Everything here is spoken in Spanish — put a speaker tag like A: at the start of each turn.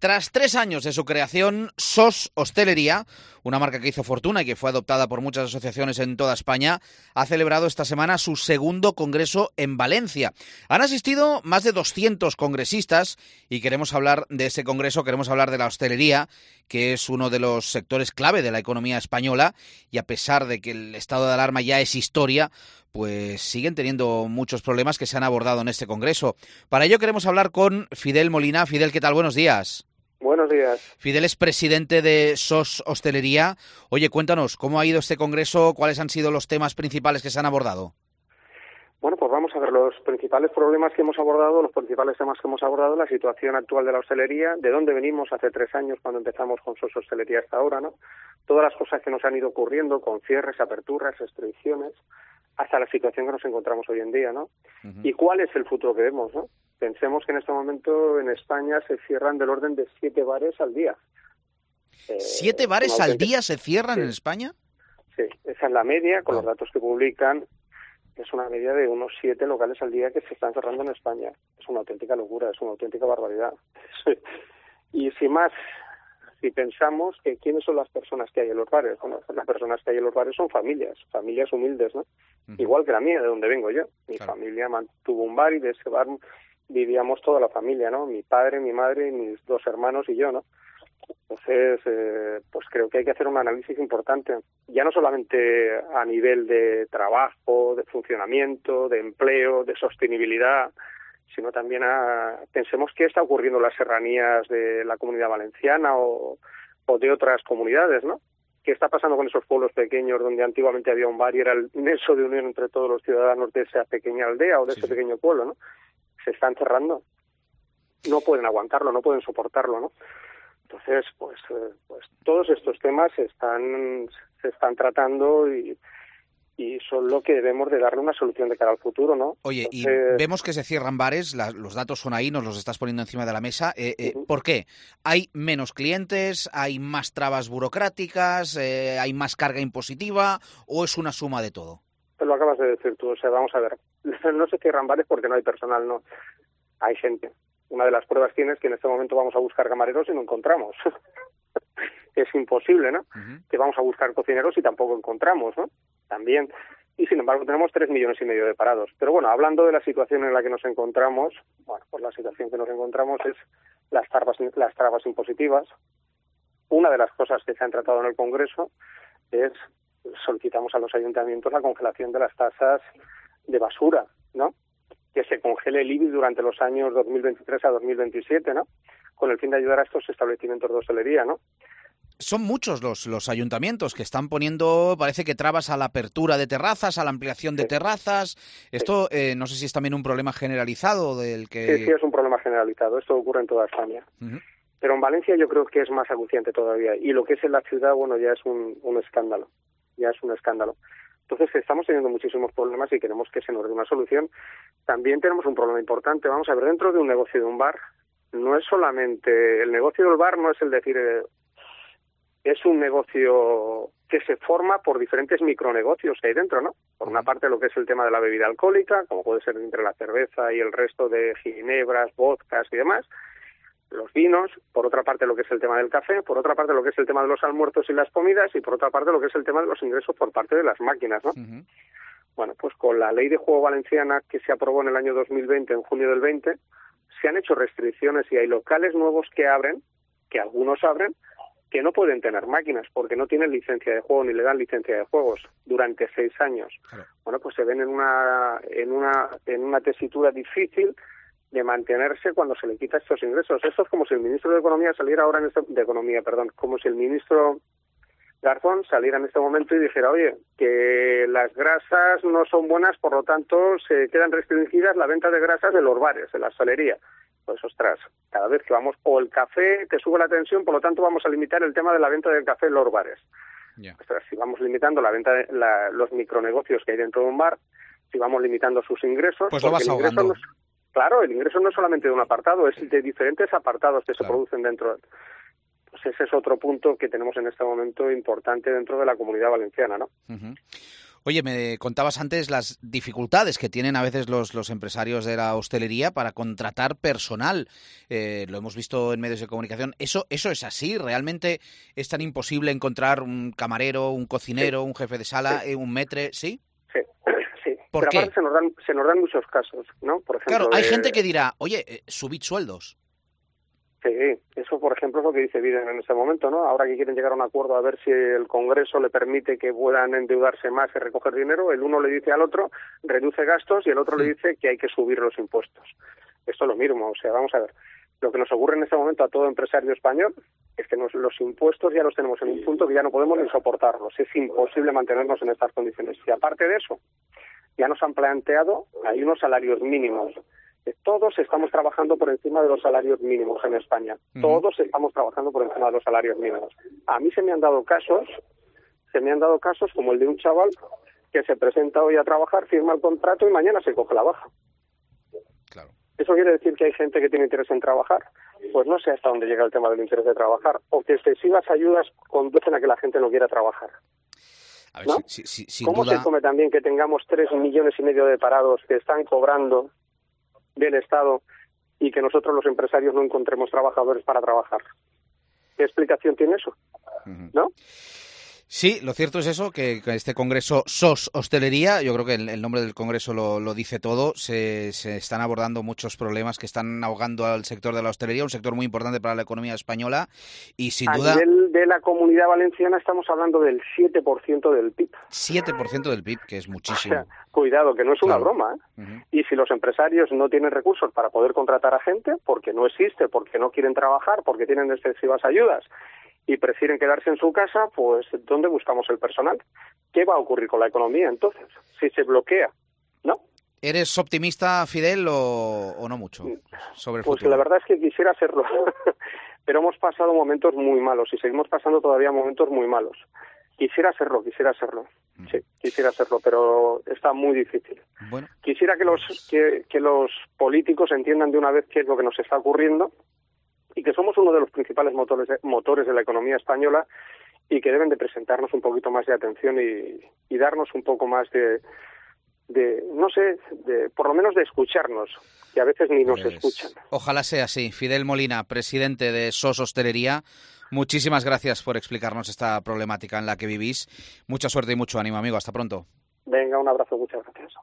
A: Tras tres años de su creación, SOS Hostelería, una marca que hizo fortuna y que fue adoptada por muchas asociaciones en toda España, ha celebrado esta semana su segundo congreso en Valencia. Han asistido más de 200 congresistas y queremos hablar de ese congreso, queremos hablar de la hostelería, que es uno de los sectores clave de la economía española y a pesar de que el estado de alarma ya es historia, pues siguen teniendo muchos problemas que se han abordado en este congreso. Para ello queremos hablar con Fidel Molina. Fidel, ¿qué tal? Buenos días.
B: Buenos días.
A: Fidel es presidente de SOS Hostelería. Oye, cuéntanos, ¿cómo ha ido este congreso? ¿Cuáles han sido los temas principales que se han abordado?
B: Bueno, pues vamos a ver los principales problemas que hemos abordado, los principales temas que hemos abordado, la situación actual de la hostelería, de dónde venimos hace tres años cuando empezamos con SOS Hostelería hasta ahora, ¿no? Todas las cosas que nos han ido ocurriendo con cierres, aperturas, restricciones, hasta la situación que nos encontramos hoy en día, ¿no? Y cuál es el futuro que vemos, ¿no? Pensemos que en este momento en España se cierran del orden de siete bares al día.
A: Eh, ¿Siete bares al día se cierran en España?
B: Sí, esa es la media, con los ah. datos que publican, es una media de unos siete locales al día que se están cerrando en España. Es una auténtica locura, es una auténtica barbaridad. y sin más, si pensamos que quiénes son las personas que hay en los bares, bueno, las personas que hay en los bares son familias, familias humildes, ¿no? Igual que la mía, de donde vengo yo. Mi familia mantuvo un bar y de ese bar vivíamos toda la familia, ¿no? Mi padre, mi madre, mis dos hermanos y yo, ¿no? Entonces, eh, pues creo que hay que hacer un análisis importante, ya no solamente a nivel de trabajo, de funcionamiento, de empleo, de sostenibilidad, sino también a, pensemos qué está ocurriendo en las serranías de la comunidad valenciana o, o de otras comunidades, ¿no? ¿Qué está pasando con esos pueblos pequeños donde antiguamente había un bar y era el nexo de unión entre todos los ciudadanos de esa pequeña aldea o de ese pequeño pueblo, ¿no? Se están cerrando. No pueden aguantarlo, no pueden soportarlo, ¿no? Entonces, pues, eh, pues todos estos temas se están, se están tratando y, y son lo que debemos de darle una solución de cara al futuro, ¿no?
A: Oye, y vemos que se cierran bares, los datos son ahí, nos los estás poniendo encima de la mesa. Eh, eh, ¿Por qué? ¿Hay menos clientes? ¿Hay más trabas burocráticas? ¿Hay más carga impositiva? ¿O es una suma de todo?
B: Lo acabas de decir tú, o sea, vamos a ver, no se cierran bares porque no hay personal, no. Hay gente una de las pruebas tienes que en este momento vamos a buscar camareros y no encontramos. es imposible, ¿no? Que vamos a buscar cocineros y tampoco encontramos, ¿no? También. Y sin embargo tenemos tres millones y medio de parados. Pero bueno, hablando de la situación en la que nos encontramos, bueno, pues la situación que nos encontramos es las trabas, las trabas impositivas. Una de las cosas que se han tratado en el Congreso es solicitamos a los ayuntamientos la congelación de las tasas de basura, ¿no? que se congele el IBI durante los años 2023 a 2027, ¿no? Con el fin de ayudar a estos establecimientos de hostelería, ¿no?
A: Son muchos los, los ayuntamientos que están poniendo, parece que trabas a la apertura de terrazas, a la ampliación de terrazas. Esto eh, no sé si es también un problema generalizado del que...
B: Sí, sí, es un problema generalizado. Esto ocurre en toda España. Pero en Valencia yo creo que es más acuciante todavía. Y lo que es en la ciudad, bueno, ya es un, un escándalo. Ya es un escándalo. Entonces estamos teniendo muchísimos problemas y queremos que se nos dé una solución. También tenemos un problema importante. Vamos a ver, dentro de un negocio de un bar, no es solamente el negocio del bar, no es el decir, eh, es un negocio que se forma por diferentes micronegocios que hay dentro, ¿no? Por una parte lo que es el tema de la bebida alcohólica, como puede ser entre la cerveza y el resto de ginebras, vodkas y demás, los vinos, por otra parte lo que es el tema del café, por otra parte lo que es el tema de los almuerzos y las comidas y por otra parte lo que es el tema de los ingresos por parte de las máquinas, ¿no? Bueno, pues con la ley de juego valenciana que se aprobó en el año 2020, en junio del 20, se han hecho restricciones y hay locales nuevos que abren, que algunos abren, que no pueden tener máquinas porque no tienen licencia de juego ni le dan licencia de juegos durante seis años. Bueno, pues se ven en una, en una, en una tesitura difícil de mantenerse cuando se le quita estos ingresos. Esto es como si el ministro de Economía saliera ahora en este, de Economía, perdón, como si el ministro Garzón saliera en este momento y dijera, oye, que las grasas no son buenas, por lo tanto se quedan restringidas la venta de grasas en los bares, en la hostelería. Pues ostras, cada vez que vamos, o el café que sube la tensión, por lo tanto vamos a limitar el tema de la venta del café en los bares. Ostras, si vamos limitando la venta de los micronegocios que hay dentro de un bar, si vamos limitando sus ingresos,
A: pues lo vas ahogando.
B: Claro, el ingreso no es solamente de un apartado, es de diferentes apartados que se producen dentro. Pues ese es otro punto que tenemos en este momento importante dentro de la comunidad valenciana, ¿no?
A: Oye, me contabas antes las dificultades que tienen a veces los, los empresarios de la hostelería para contratar personal. Eh, lo hemos visto en medios de comunicación. ¿Eso, ¿Eso es así? ¿Realmente es tan imposible encontrar un camarero, un cocinero, un jefe de sala, eh, un metre?
B: ¿Sí? Sí, ¿Por qué? Se nos, dan, se nos dan muchos casos, ¿no?
A: Por ejemplo, claro, hay gente que dirá, oye, eh, subid sueldos.
B: Sí, eso por ejemplo es lo que dice Biden en este momento, ¿no? Ahora que quieren llegar a un acuerdo a ver si el Congreso le permite que puedan endeudarse más y recoger dinero, el uno le dice al otro reduce gastos y el otro le dice que hay que subir los impuestos. Esto es lo mismo, o sea, vamos a ver. Lo que nos ocurre en este momento a todo empresario español es que los impuestos ya los tenemos en un punto que ya no podemos ni soportarlos. Es imposible mantenernos en estas condiciones. Y aparte de eso, ya nos han planteado, hay unos salarios mínimos todos estamos trabajando por encima de los salarios mínimos en España. Todos estamos trabajando por encima de los salarios mínimos. A mí se me han dado casos, se me han dado casos como el de un chaval que se presenta hoy a trabajar, firma el contrato y mañana se coge la baja.
A: Claro.
B: ¿Eso quiere decir que hay gente que tiene interés en trabajar? Pues no sé hasta dónde llega el tema del interés de trabajar, o que excesivas ayudas conducen a que la gente no quiera trabajar. ¿Cómo se come también que tengamos tres millones y medio de parados que están cobrando del Estado y que nosotros los empresarios no encontremos trabajadores para trabajar. ¿Qué explicación tiene eso? ¿No?
A: Sí, lo cierto es eso, que este congreso SOS Hostelería, yo creo que el, nombre del congreso lo, dice todo, se, están abordando muchos problemas que están ahogando al sector de la hostelería, un sector muy importante para la economía española y sin duda...
B: A nivel de la comunidad valenciana estamos hablando del 7% del PIB.
A: 7% del PIB, que es muchísimo.
B: cuidado, que no es una broma. ¿eh? Y si los empresarios no tienen recursos para poder contratar a gente, porque no existe, porque no quieren trabajar, porque tienen excesivas ayudas y prefieren quedarse en su casa, pues ¿dónde buscamos el personal? ¿Qué va a ocurrir con la economía entonces? Si se bloquea, ¿no?
A: ¿Eres optimista, Fidel, o, no mucho sobre el
B: Pues la verdad es que quisiera serlo, pero hemos pasado momentos muy malos y seguimos pasando todavía momentos muy malos. Quisiera serlo, quisiera serlo. Mm. Sí, quisiera serlo, pero está muy difícil.
A: Bueno.
B: Quisiera que los, que, que los políticos entiendan de una vez qué es lo que nos está ocurriendo y que somos uno de los principales motores de, motores de la economía española y que deben de presentarnos un poquito más de atención y, darnos un poco más de, de, no sé, de, por lo menos de escucharnos, que a veces ni nos pues, escuchan.
A: Ojalá sea así. Fidel Molina, presidente de SOS Hostelería, muchísimas gracias por explicarnos esta problemática en la que vivís. Mucha suerte y mucho ánimo, amigo. Hasta pronto.
B: Venga, un abrazo, muchas gracias.